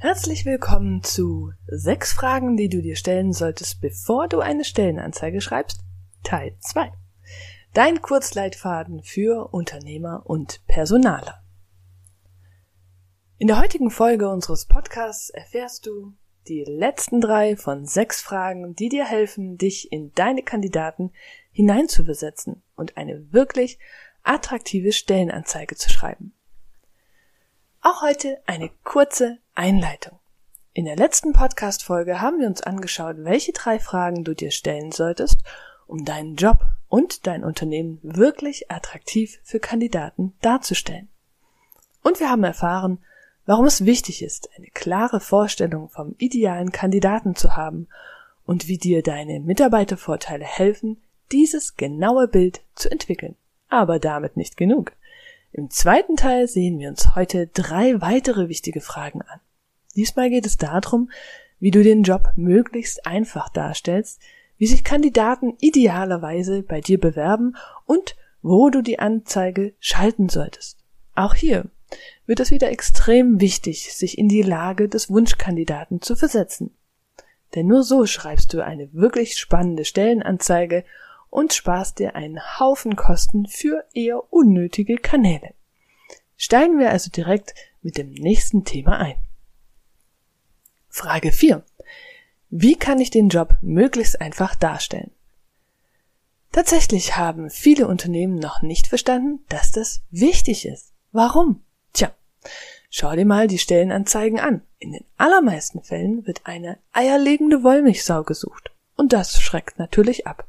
Herzlich willkommen zu sechs Fragen, die du dir stellen solltest, bevor du eine Stellenanzeige schreibst, Teil 2. Dein Kurzleitfaden für Unternehmer und Personaler. In der heutigen Folge unseres Podcasts erfährst du die letzten drei von sechs Fragen, die dir helfen, dich in deine Kandidaten hineinzuversetzen und eine wirklich attraktive Stellenanzeige zu schreiben. Auch heute eine kurze Einleitung. In der letzten Podcast-Folge haben wir uns angeschaut, welche drei Fragen du dir stellen solltest, um deinen Job und dein Unternehmen wirklich attraktiv für Kandidaten darzustellen. Und wir haben erfahren, warum es wichtig ist, eine klare Vorstellung vom idealen Kandidaten zu haben und wie dir deine Mitarbeitervorteile helfen, dieses genaue Bild zu entwickeln. Aber damit nicht genug. Im zweiten Teil sehen wir uns heute drei weitere wichtige Fragen an. Diesmal geht es darum, wie du den Job möglichst einfach darstellst, wie sich Kandidaten idealerweise bei dir bewerben und wo du die Anzeige schalten solltest. Auch hier wird es wieder extrem wichtig, sich in die Lage des Wunschkandidaten zu versetzen. Denn nur so schreibst du eine wirklich spannende Stellenanzeige und sparst dir einen Haufen Kosten für eher unnötige Kanäle. Steigen wir also direkt mit dem nächsten Thema ein. Frage 4. Wie kann ich den Job möglichst einfach darstellen? Tatsächlich haben viele Unternehmen noch nicht verstanden, dass das wichtig ist. Warum? Tja, schau dir mal die Stellenanzeigen an. In den allermeisten Fällen wird eine eierlegende Wollmilchsau gesucht. Und das schreckt natürlich ab.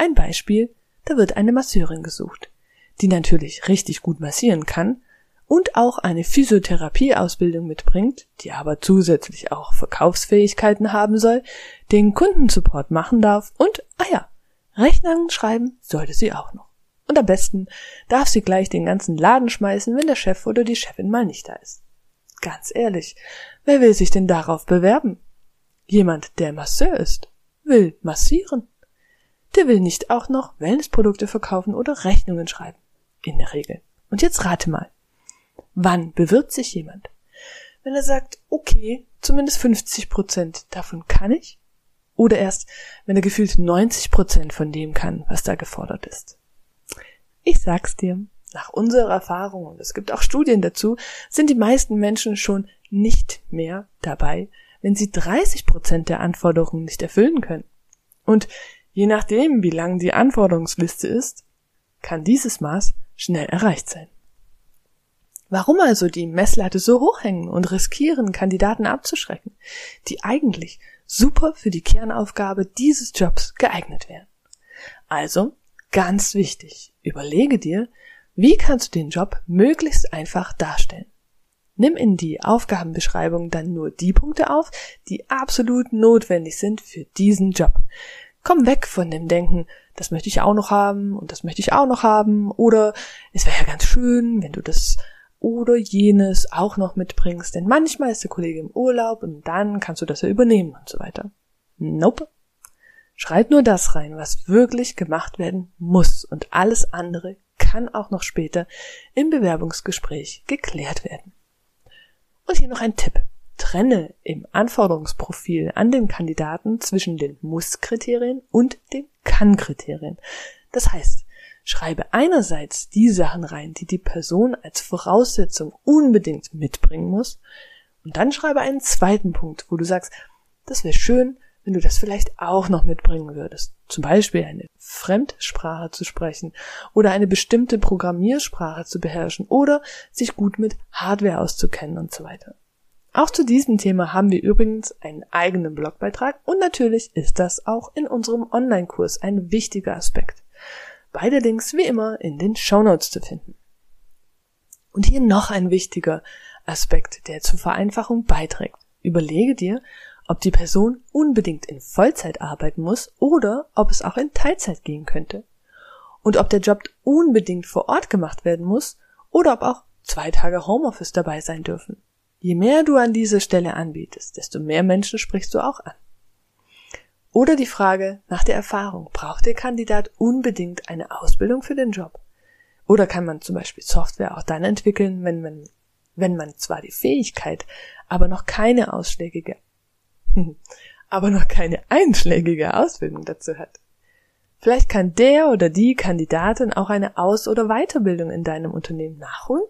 Ein Beispiel, da wird eine Masseurin gesucht, die natürlich richtig gut massieren kann und auch eine Physiotherapieausbildung mitbringt, die aber zusätzlich auch Verkaufsfähigkeiten haben soll, den Kundensupport machen darf und, ah ja, Rechnungen schreiben sollte sie auch noch. Und am besten darf sie gleich den ganzen Laden schmeißen, wenn der Chef oder die Chefin mal nicht da ist. Ganz ehrlich, wer will sich denn darauf bewerben? Jemand, der Masseur ist, will massieren der will nicht auch noch Wellnessprodukte verkaufen oder Rechnungen schreiben. In der Regel. Und jetzt rate mal. Wann bewirbt sich jemand? Wenn er sagt, okay, zumindest 50 Prozent davon kann ich. Oder erst, wenn er gefühlt 90 Prozent von dem kann, was da gefordert ist. Ich sag's dir, nach unserer Erfahrung, und es gibt auch Studien dazu, sind die meisten Menschen schon nicht mehr dabei, wenn sie 30 Prozent der Anforderungen nicht erfüllen können. Und Je nachdem, wie lang die Anforderungsliste ist, kann dieses Maß schnell erreicht sein. Warum also die Messlatte so hoch hängen und riskieren, Kandidaten abzuschrecken, die eigentlich super für die Kernaufgabe dieses Jobs geeignet wären? Also, ganz wichtig, überlege dir, wie kannst du den Job möglichst einfach darstellen? Nimm in die Aufgabenbeschreibung dann nur die Punkte auf, die absolut notwendig sind für diesen Job. Komm weg von dem Denken, das möchte ich auch noch haben und das möchte ich auch noch haben oder es wäre ja ganz schön, wenn du das oder jenes auch noch mitbringst, denn manchmal ist der Kollege im Urlaub und dann kannst du das ja übernehmen und so weiter. Nope. Schreib nur das rein, was wirklich gemacht werden muss und alles andere kann auch noch später im Bewerbungsgespräch geklärt werden. Und hier noch ein Tipp trenne im Anforderungsprofil an den Kandidaten zwischen den Muss-Kriterien und den Kann-Kriterien. Das heißt, schreibe einerseits die Sachen rein, die die Person als Voraussetzung unbedingt mitbringen muss, und dann schreibe einen zweiten Punkt, wo du sagst, das wäre schön, wenn du das vielleicht auch noch mitbringen würdest. Zum Beispiel eine Fremdsprache zu sprechen oder eine bestimmte Programmiersprache zu beherrschen oder sich gut mit Hardware auszukennen und so weiter. Auch zu diesem Thema haben wir übrigens einen eigenen Blogbeitrag und natürlich ist das auch in unserem Online-Kurs ein wichtiger Aspekt. Beide Links wie immer in den Show Notes zu finden. Und hier noch ein wichtiger Aspekt, der zur Vereinfachung beiträgt. Überlege dir, ob die Person unbedingt in Vollzeit arbeiten muss oder ob es auch in Teilzeit gehen könnte. Und ob der Job unbedingt vor Ort gemacht werden muss oder ob auch zwei Tage Homeoffice dabei sein dürfen. Je mehr du an dieser Stelle anbietest, desto mehr Menschen sprichst du auch an. Oder die Frage nach der Erfahrung. Braucht der Kandidat unbedingt eine Ausbildung für den Job? Oder kann man zum Beispiel Software auch dann entwickeln, wenn man, wenn man zwar die Fähigkeit, aber noch keine ausschlägige aber noch keine einschlägige Ausbildung dazu hat. Vielleicht kann der oder die Kandidatin auch eine Aus- oder Weiterbildung in deinem Unternehmen nachholen?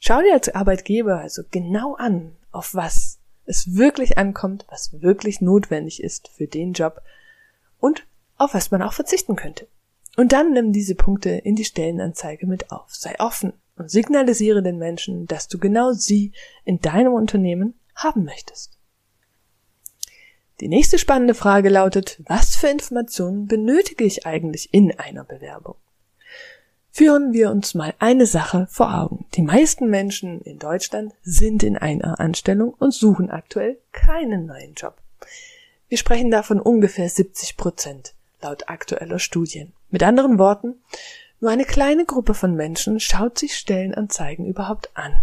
Schau dir als Arbeitgeber also genau an, auf was es wirklich ankommt, was wirklich notwendig ist für den Job und auf was man auch verzichten könnte. Und dann nimm diese Punkte in die Stellenanzeige mit auf. Sei offen und signalisiere den Menschen, dass du genau sie in deinem Unternehmen haben möchtest. Die nächste spannende Frage lautet, was für Informationen benötige ich eigentlich in einer Bewerbung? Führen wir uns mal eine Sache vor Augen. Die meisten Menschen in Deutschland sind in einer Anstellung und suchen aktuell keinen neuen Job. Wir sprechen davon ungefähr 70 Prozent laut aktueller Studien. Mit anderen Worten, nur eine kleine Gruppe von Menschen schaut sich Stellenanzeigen überhaupt an.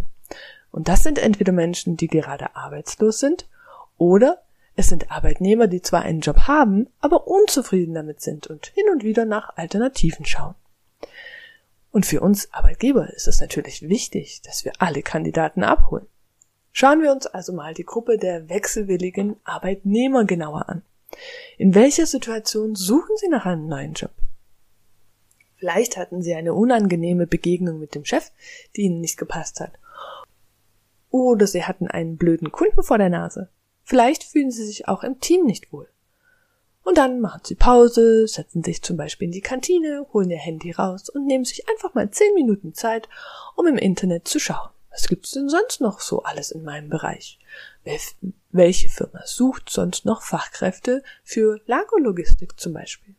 Und das sind entweder Menschen, die gerade arbeitslos sind oder es sind Arbeitnehmer, die zwar einen Job haben, aber unzufrieden damit sind und hin und wieder nach Alternativen schauen. Und für uns Arbeitgeber ist es natürlich wichtig, dass wir alle Kandidaten abholen. Schauen wir uns also mal die Gruppe der wechselwilligen Arbeitnehmer genauer an. In welcher Situation suchen Sie nach einem neuen Job? Vielleicht hatten Sie eine unangenehme Begegnung mit dem Chef, die Ihnen nicht gepasst hat. Oder Sie hatten einen blöden Kunden vor der Nase. Vielleicht fühlen sie sich auch im Team nicht wohl. Und dann machen sie Pause, setzen sich zum Beispiel in die Kantine, holen ihr Handy raus und nehmen sich einfach mal zehn Minuten Zeit, um im Internet zu schauen. Was gibt's denn sonst noch so alles in meinem Bereich? Welche Firma sucht sonst noch Fachkräfte für Lagerlogistik zum Beispiel?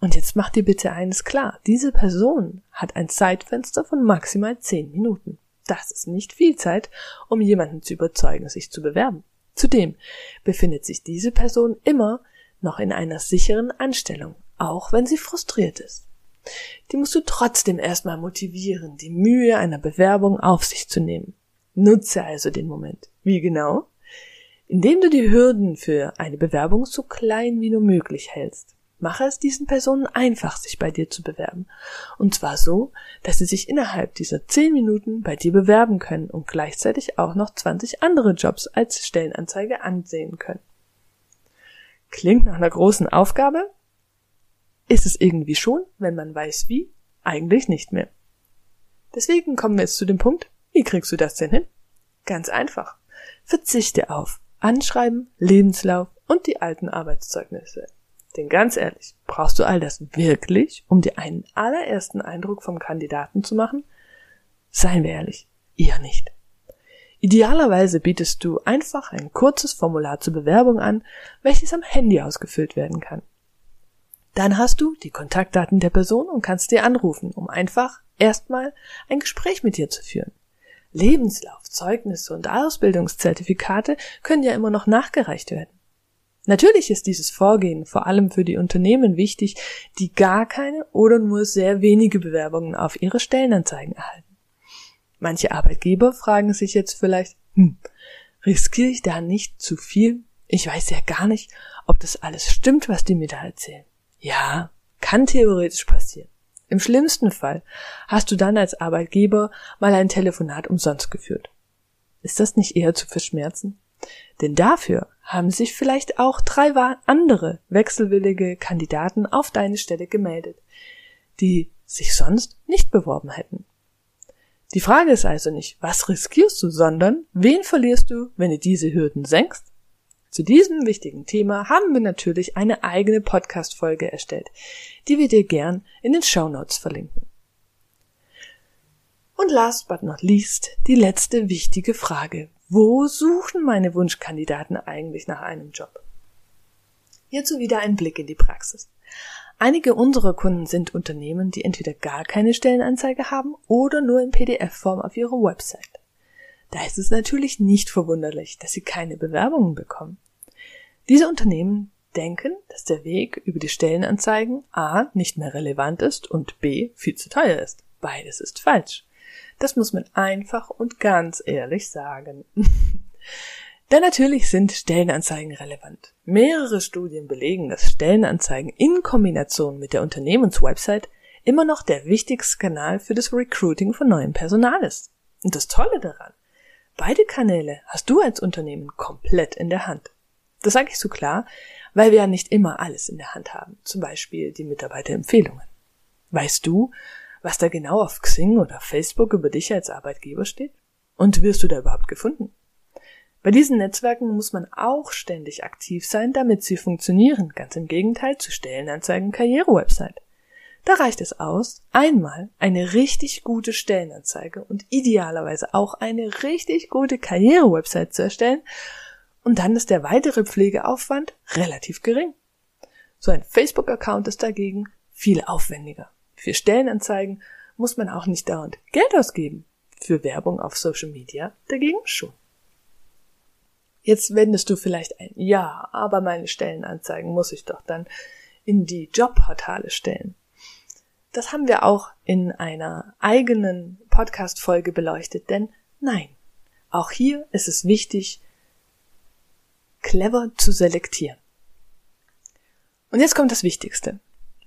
Und jetzt macht dir bitte eines klar. Diese Person hat ein Zeitfenster von maximal zehn Minuten. Das ist nicht viel Zeit, um jemanden zu überzeugen, sich zu bewerben. Zudem befindet sich diese Person immer noch in einer sicheren Anstellung, auch wenn sie frustriert ist. Die musst du trotzdem erstmal motivieren, die Mühe einer Bewerbung auf sich zu nehmen. Nutze also den Moment. Wie genau? Indem du die Hürden für eine Bewerbung so klein wie nur möglich hältst. Mache es diesen Personen einfach, sich bei dir zu bewerben. Und zwar so, dass sie sich innerhalb dieser zehn Minuten bei dir bewerben können und gleichzeitig auch noch 20 andere Jobs als Stellenanzeige ansehen können. Klingt nach einer großen Aufgabe? Ist es irgendwie schon, wenn man weiß wie? Eigentlich nicht mehr. Deswegen kommen wir jetzt zu dem Punkt, wie kriegst du das denn hin? Ganz einfach. Verzichte auf Anschreiben, Lebenslauf und die alten Arbeitszeugnisse. Denn ganz ehrlich, brauchst du all das wirklich, um dir einen allerersten Eindruck vom Kandidaten zu machen? Seien wir ehrlich, eher nicht. Idealerweise bietest du einfach ein kurzes Formular zur Bewerbung an, welches am Handy ausgefüllt werden kann. Dann hast du die Kontaktdaten der Person und kannst dir anrufen, um einfach erstmal ein Gespräch mit dir zu führen. Lebenslauf, Zeugnisse und Ausbildungszertifikate können ja immer noch nachgereicht werden. Natürlich ist dieses Vorgehen vor allem für die Unternehmen wichtig, die gar keine oder nur sehr wenige Bewerbungen auf ihre Stellenanzeigen erhalten. Manche Arbeitgeber fragen sich jetzt vielleicht, hm, riskiere ich da nicht zu viel? Ich weiß ja gar nicht, ob das alles stimmt, was die mir da erzählen. Ja, kann theoretisch passieren. Im schlimmsten Fall hast du dann als Arbeitgeber mal ein Telefonat umsonst geführt. Ist das nicht eher zu verschmerzen? Denn dafür haben sich vielleicht auch drei andere wechselwillige Kandidaten auf deine Stelle gemeldet, die sich sonst nicht beworben hätten. Die Frage ist also nicht, was riskierst du, sondern wen verlierst du, wenn du diese Hürden senkst? Zu diesem wichtigen Thema haben wir natürlich eine eigene Podcast-Folge erstellt, die wir dir gern in den Show Notes verlinken. Und last but not least die letzte wichtige Frage. Wo suchen meine Wunschkandidaten eigentlich nach einem Job? Hierzu wieder ein Blick in die Praxis. Einige unserer Kunden sind Unternehmen, die entweder gar keine Stellenanzeige haben oder nur in PDF-Form auf ihrer Website. Da ist es natürlich nicht verwunderlich, dass sie keine Bewerbungen bekommen. Diese Unternehmen denken, dass der Weg über die Stellenanzeigen A nicht mehr relevant ist und B viel zu teuer ist. Beides ist falsch. Das muss man einfach und ganz ehrlich sagen. Denn natürlich sind Stellenanzeigen relevant. Mehrere Studien belegen, dass Stellenanzeigen in Kombination mit der Unternehmenswebsite immer noch der wichtigste Kanal für das Recruiting von neuem Personal ist. Und das Tolle daran, beide Kanäle hast du als Unternehmen komplett in der Hand. Das sage ich so klar, weil wir ja nicht immer alles in der Hand haben, zum Beispiel die Mitarbeiterempfehlungen. Weißt du, was da genau auf Xing oder Facebook über dich als Arbeitgeber steht? Und wirst du da überhaupt gefunden? Bei diesen Netzwerken muss man auch ständig aktiv sein, damit sie funktionieren, ganz im Gegenteil zu Stellenanzeigen Karrierewebsite. Da reicht es aus, einmal eine richtig gute Stellenanzeige und idealerweise auch eine richtig gute Karrierewebsite zu erstellen und dann ist der weitere Pflegeaufwand relativ gering. So ein Facebook-Account ist dagegen viel aufwendiger. Für Stellenanzeigen muss man auch nicht dauernd Geld ausgeben. Für Werbung auf Social Media dagegen schon. Jetzt wendest du vielleicht ein, ja, aber meine Stellenanzeigen muss ich doch dann in die Jobportale stellen. Das haben wir auch in einer eigenen Podcast-Folge beleuchtet, denn nein, auch hier ist es wichtig, clever zu selektieren. Und jetzt kommt das Wichtigste.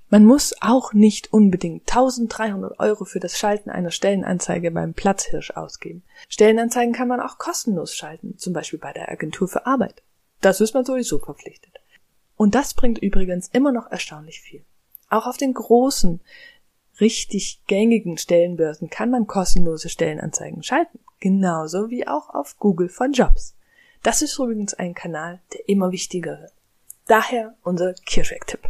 Man muss auch nicht unbedingt 1300 Euro für das Schalten einer Stellenanzeige beim Platzhirsch ausgeben. Stellenanzeigen kann man auch kostenlos schalten, zum Beispiel bei der Agentur für Arbeit. Das ist man sowieso verpflichtet. Und das bringt übrigens immer noch erstaunlich viel. Auch auf den großen, richtig gängigen Stellenbörsen kann man kostenlose Stellenanzeigen schalten. Genauso wie auch auf Google for Jobs. Das ist übrigens ein Kanal, der immer wichtiger wird. Daher unser Kirschweg-Tipp.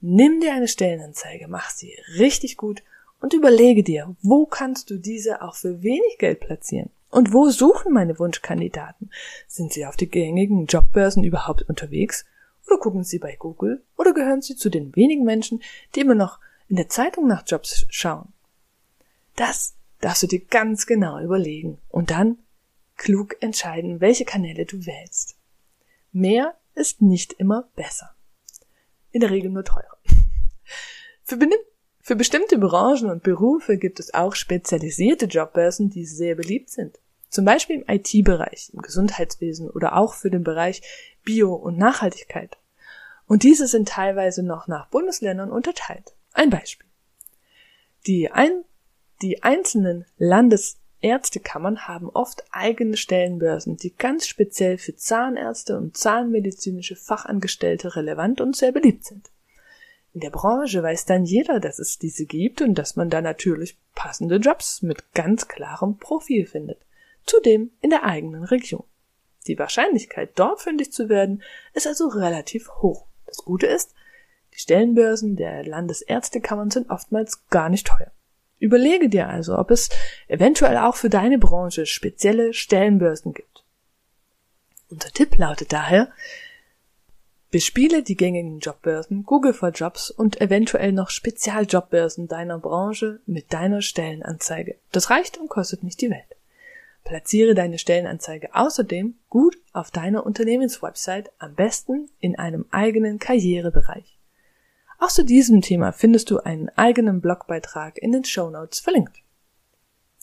Nimm dir eine Stellenanzeige, mach sie richtig gut und überlege dir, wo kannst du diese auch für wenig Geld platzieren? Und wo suchen meine Wunschkandidaten? Sind sie auf die gängigen Jobbörsen überhaupt unterwegs? Oder gucken sie bei Google? Oder gehören sie zu den wenigen Menschen, die immer noch in der Zeitung nach Jobs schauen? Das darfst du dir ganz genau überlegen. Und dann klug entscheiden, welche Kanäle du wählst. Mehr ist nicht immer besser. In der Regel nur teurer. Für, für bestimmte Branchen und Berufe gibt es auch spezialisierte Jobbörsen, die sehr beliebt sind. Zum Beispiel im IT-Bereich, im Gesundheitswesen oder auch für den Bereich Bio und Nachhaltigkeit. Und diese sind teilweise noch nach Bundesländern unterteilt. Ein Beispiel. Die, ein, die einzelnen Landes Ärztekammern haben oft eigene Stellenbörsen, die ganz speziell für Zahnärzte und zahnmedizinische Fachangestellte relevant und sehr beliebt sind. In der Branche weiß dann jeder, dass es diese gibt und dass man da natürlich passende Jobs mit ganz klarem Profil findet. Zudem in der eigenen Region. Die Wahrscheinlichkeit, dort fündig zu werden, ist also relativ hoch. Das Gute ist, die Stellenbörsen der Landesärztekammern sind oftmals gar nicht teuer. Überlege dir also, ob es eventuell auch für deine Branche spezielle Stellenbörsen gibt. Unser Tipp lautet daher, bespiele die gängigen Jobbörsen, Google for Jobs und eventuell noch Spezialjobbörsen deiner Branche mit deiner Stellenanzeige. Das reicht und kostet nicht die Welt. Platziere deine Stellenanzeige außerdem gut auf deiner Unternehmenswebsite, am besten in einem eigenen Karrierebereich. Auch zu diesem Thema findest du einen eigenen Blogbeitrag in den Show Notes verlinkt.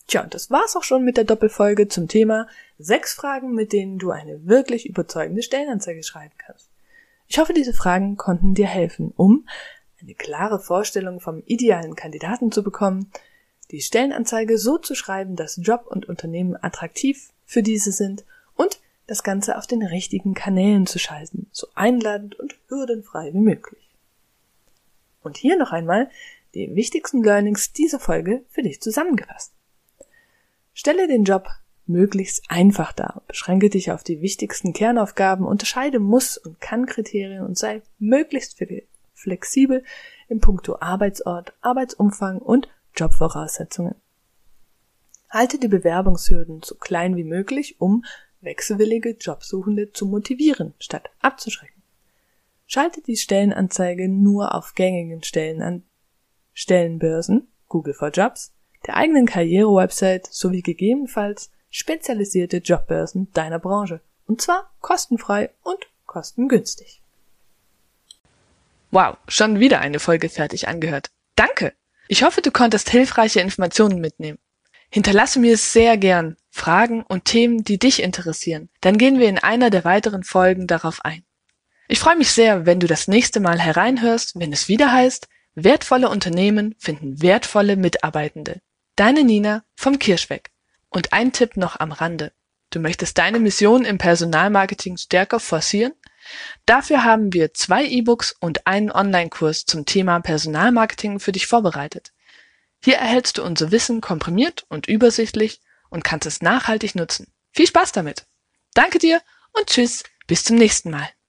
Tja, und das war's auch schon mit der Doppelfolge zum Thema sechs Fragen, mit denen du eine wirklich überzeugende Stellenanzeige schreiben kannst. Ich hoffe, diese Fragen konnten dir helfen, um eine klare Vorstellung vom idealen Kandidaten zu bekommen, die Stellenanzeige so zu schreiben, dass Job und Unternehmen attraktiv für diese sind und das Ganze auf den richtigen Kanälen zu schalten, so einladend und hürdenfrei wie möglich. Und hier noch einmal die wichtigsten Learnings dieser Folge für dich zusammengefasst. Stelle den Job möglichst einfach dar, beschränke dich auf die wichtigsten Kernaufgaben, unterscheide Muss- und Kann-Kriterien und sei möglichst flexibel im Punkto Arbeitsort, Arbeitsumfang und Jobvoraussetzungen. Halte die Bewerbungshürden so klein wie möglich, um wechselwillige Jobsuchende zu motivieren, statt abzuschrecken. Schalte die Stellenanzeige nur auf gängigen Stellen an Stellenbörsen, Google for Jobs, der eigenen Karrierewebsite sowie gegebenenfalls spezialisierte Jobbörsen deiner Branche. Und zwar kostenfrei und kostengünstig. Wow, schon wieder eine Folge fertig angehört. Danke! Ich hoffe, du konntest hilfreiche Informationen mitnehmen. Hinterlasse mir sehr gern Fragen und Themen, die dich interessieren. Dann gehen wir in einer der weiteren Folgen darauf ein. Ich freue mich sehr, wenn du das nächste Mal hereinhörst, wenn es wieder heißt, wertvolle Unternehmen finden wertvolle Mitarbeitende. Deine Nina vom Kirschweg. Und ein Tipp noch am Rande. Du möchtest deine Mission im Personalmarketing stärker forcieren? Dafür haben wir zwei E-Books und einen Online-Kurs zum Thema Personalmarketing für dich vorbereitet. Hier erhältst du unser Wissen komprimiert und übersichtlich und kannst es nachhaltig nutzen. Viel Spaß damit! Danke dir und tschüss, bis zum nächsten Mal.